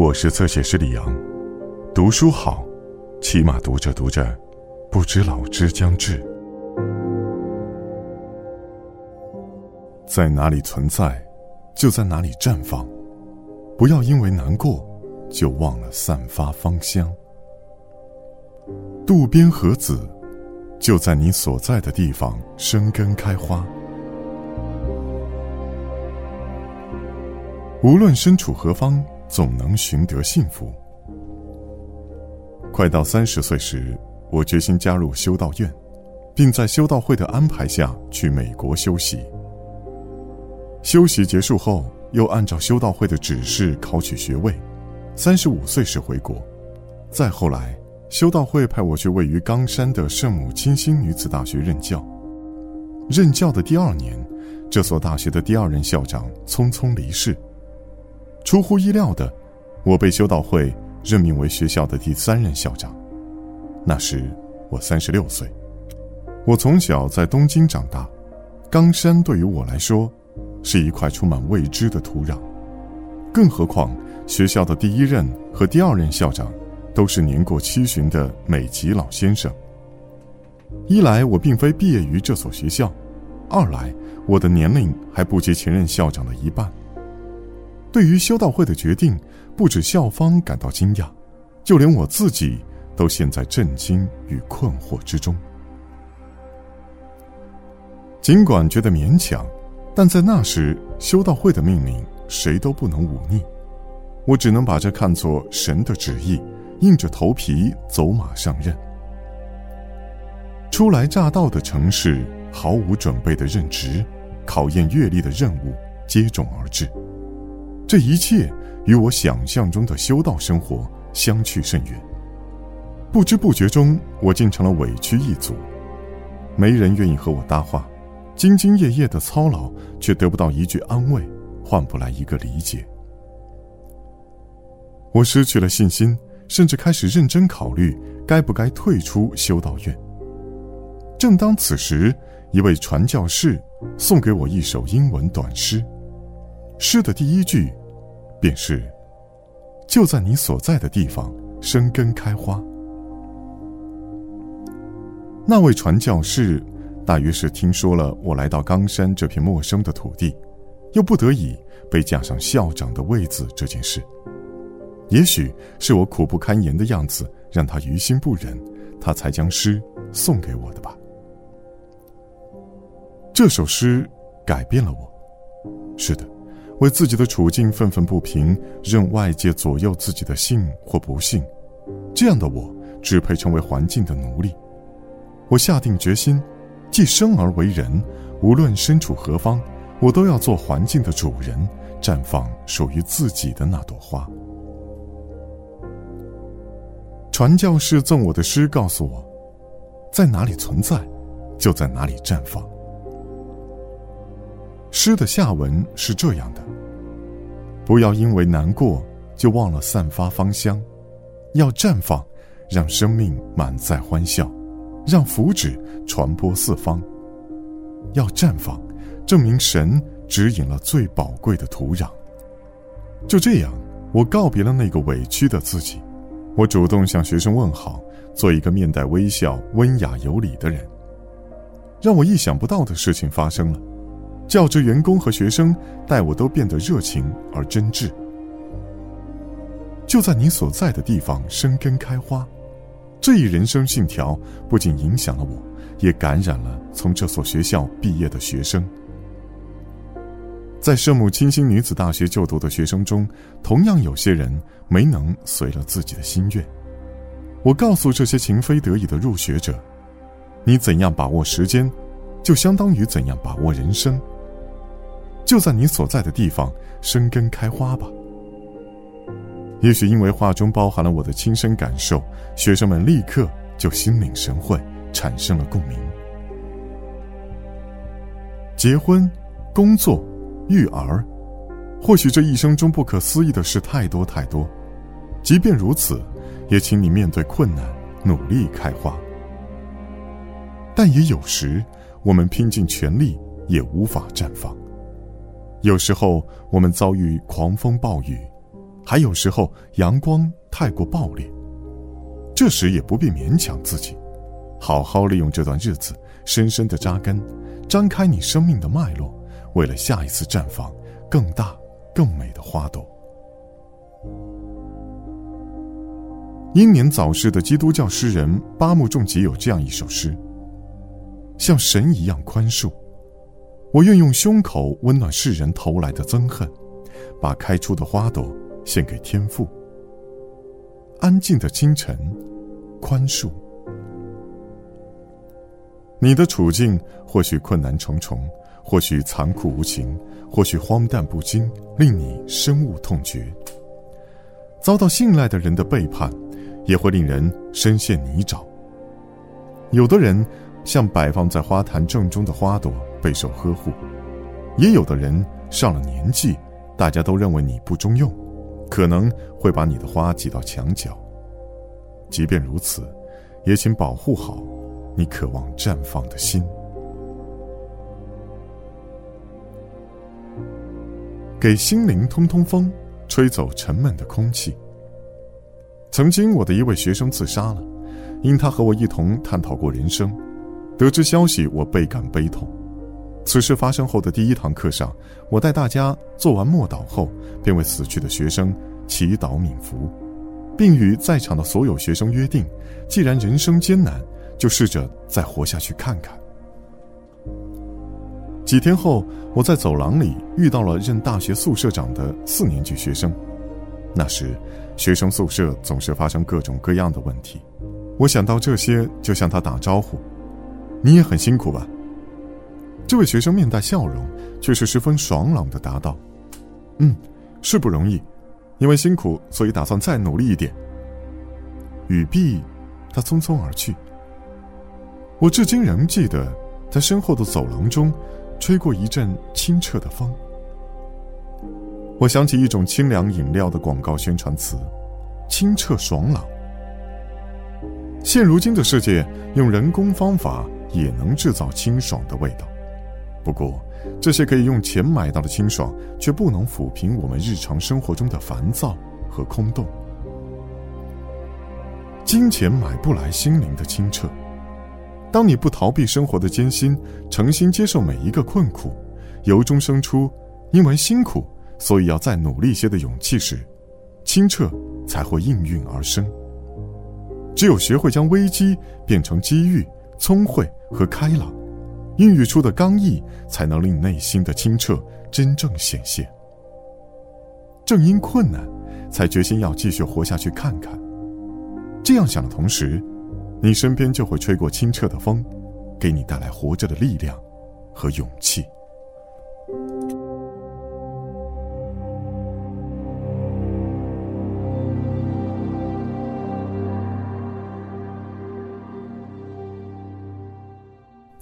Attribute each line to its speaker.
Speaker 1: 我是侧写师李阳，读书好，起码读着读着，不知老之将至。在哪里存在，就在哪里绽放。不要因为难过，就忘了散发芳香。渡边和子，就在你所在的地方生根开花。无论身处何方。总能寻得幸福。快到三十岁时，我决心加入修道院，并在修道会的安排下去美国修习。修习结束后，又按照修道会的指示考取学位。三十五岁时回国。再后来，修道会派我去位于冈山的圣母清心女子大学任教。任教的第二年，这所大学的第二任校长匆匆离世。出乎意料的，我被修道会任命为学校的第三任校长。那时我三十六岁。我从小在东京长大，冈山对于我来说是一块充满未知的土壤。更何况学校的第一任和第二任校长都是年过七旬的美籍老先生。一来我并非毕业于这所学校，二来我的年龄还不及前任校长的一半。对于修道会的决定，不止校方感到惊讶，就连我自己都陷在震惊与困惑之中。尽管觉得勉强，但在那时，修道会的命令谁都不能忤逆，我只能把这看作神的旨意，硬着头皮走马上任。初来乍到的城市，毫无准备的任职，考验阅历的任务接踵而至。这一切与我想象中的修道生活相去甚远。不知不觉中，我竟成了委屈一族，没人愿意和我搭话，兢兢业业的操劳，却得不到一句安慰，换不来一个理解。我失去了信心，甚至开始认真考虑该不该退出修道院。正当此时，一位传教士送给我一首英文短诗，诗的第一句。便是，就在你所在的地方生根开花。那位传教士，大约是听说了我来到冈山这片陌生的土地，又不得已被架上校长的位子这件事，也许是我苦不堪言的样子让他于心不忍，他才将诗送给我的吧。这首诗改变了我，是的。为自己的处境愤愤不平，任外界左右自己的幸或不幸，这样的我只配成为环境的奴隶。我下定决心，既生而为人，无论身处何方，我都要做环境的主人，绽放属于自己的那朵花。传教士赠我的诗告诉我，在哪里存在，就在哪里绽放。诗的下文是这样的：不要因为难过就忘了散发芳香，要绽放，让生命满载欢笑，让福祉传播四方。要绽放，证明神指引了最宝贵的土壤。就这样，我告别了那个委屈的自己，我主动向学生问好，做一个面带微笑、温雅有礼的人。让我意想不到的事情发生了。教职员工和学生待我都变得热情而真挚。就在你所在的地方生根开花，这一人生信条不仅影响了我，也感染了从这所学校毕业的学生。在圣母清心女子大学就读的学生中，同样有些人没能随了自己的心愿。我告诉这些情非得已的入学者：“你怎样把握时间，就相当于怎样把握人生。”就在你所在的地方生根开花吧。也许因为画中包含了我的亲身感受，学生们立刻就心领神会，产生了共鸣。结婚、工作、育儿，或许这一生中不可思议的事太多太多。即便如此，也请你面对困难，努力开花。但也有时，我们拼尽全力也无法绽放。有时候我们遭遇狂风暴雨，还有时候阳光太过暴烈。这时也不必勉强自己，好好利用这段日子，深深的扎根，张开你生命的脉络，为了下一次绽放更大、更美的花朵。英年早逝的基督教诗人巴木仲吉有这样一首诗：像神一样宽恕，我愿用胸口温暖世人投来的憎恨，把开出的花朵献给天父。安静的清晨，宽恕。你的处境或许困难重重，或许残酷无情，或许荒诞不经，令你深恶痛绝。遭到信赖的人的背叛，也会令人深陷泥沼。有的人像摆放在花坛正中的花朵，备受呵护；也有的人上了年纪，大家都认为你不中用。可能会把你的花挤到墙角。即便如此，也请保护好你渴望绽放的心。给心灵通通风，吹走沉闷的空气。曾经，我的一位学生自杀了，因他和我一同探讨过人生。得知消息，我倍感悲痛。此事发生后的第一堂课上，我带大家做完默祷后，便为死去的学生祈祷冥福，并与在场的所有学生约定：既然人生艰难，就试着再活下去看看。几天后，我在走廊里遇到了任大学宿舍长的四年级学生。那时，学生宿舍总是发生各种各样的问题。我想到这些，就向他打招呼：“你也很辛苦吧？”这位学生面带笑容，却是十分爽朗的答道：“嗯，是不容易，因为辛苦，所以打算再努力一点。”语毕，他匆匆而去。我至今仍记得，在身后的走廊中，吹过一阵清澈的风。我想起一种清凉饮料的广告宣传词：“清澈爽朗。”现如今的世界，用人工方法也能制造清爽的味道。不过，这些可以用钱买到的清爽，却不能抚平我们日常生活中的烦躁和空洞。金钱买不来心灵的清澈。当你不逃避生活的艰辛，诚心接受每一个困苦，由衷生出因为辛苦，所以要再努力些的勇气时，清澈才会应运而生。只有学会将危机变成机遇，聪慧和开朗。孕育出的刚毅，才能令内心的清澈真正显现。正因困难，才决心要继续活下去看看。这样想的同时，你身边就会吹过清澈的风，给你带来活着的力量和勇气。